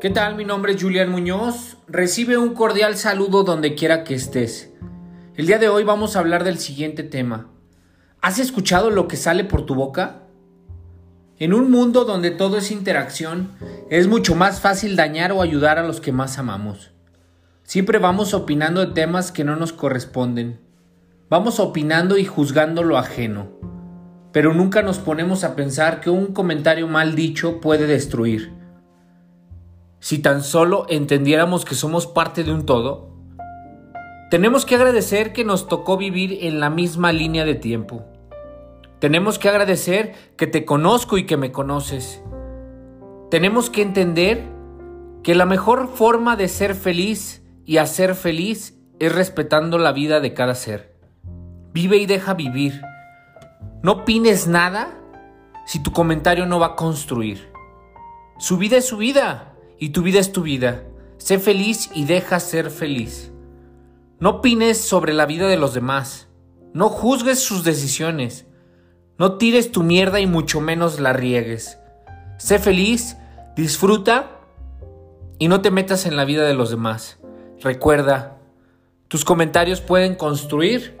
¿Qué tal? Mi nombre es Julián Muñoz. Recibe un cordial saludo donde quiera que estés. El día de hoy vamos a hablar del siguiente tema. ¿Has escuchado lo que sale por tu boca? En un mundo donde todo es interacción, es mucho más fácil dañar o ayudar a los que más amamos. Siempre vamos opinando de temas que no nos corresponden. Vamos opinando y juzgando lo ajeno. Pero nunca nos ponemos a pensar que un comentario mal dicho puede destruir si tan solo entendiéramos que somos parte de un todo? Tenemos que agradecer que nos tocó vivir en la misma línea de tiempo. Tenemos que agradecer que te conozco y que me conoces. Tenemos que entender que la mejor forma de ser feliz y hacer feliz es respetando la vida de cada ser. Vive y deja vivir. No opines nada si tu comentario no va a construir. Su vida es su vida y tu vida es tu vida. Sé feliz y deja ser feliz. No opines sobre la vida de los demás. No juzgues sus decisiones. No tires tu mierda y mucho menos la riegues. Sé feliz, disfruta y no te metas en la vida de los demás. Recuerda, tus comentarios pueden construir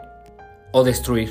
o destruir.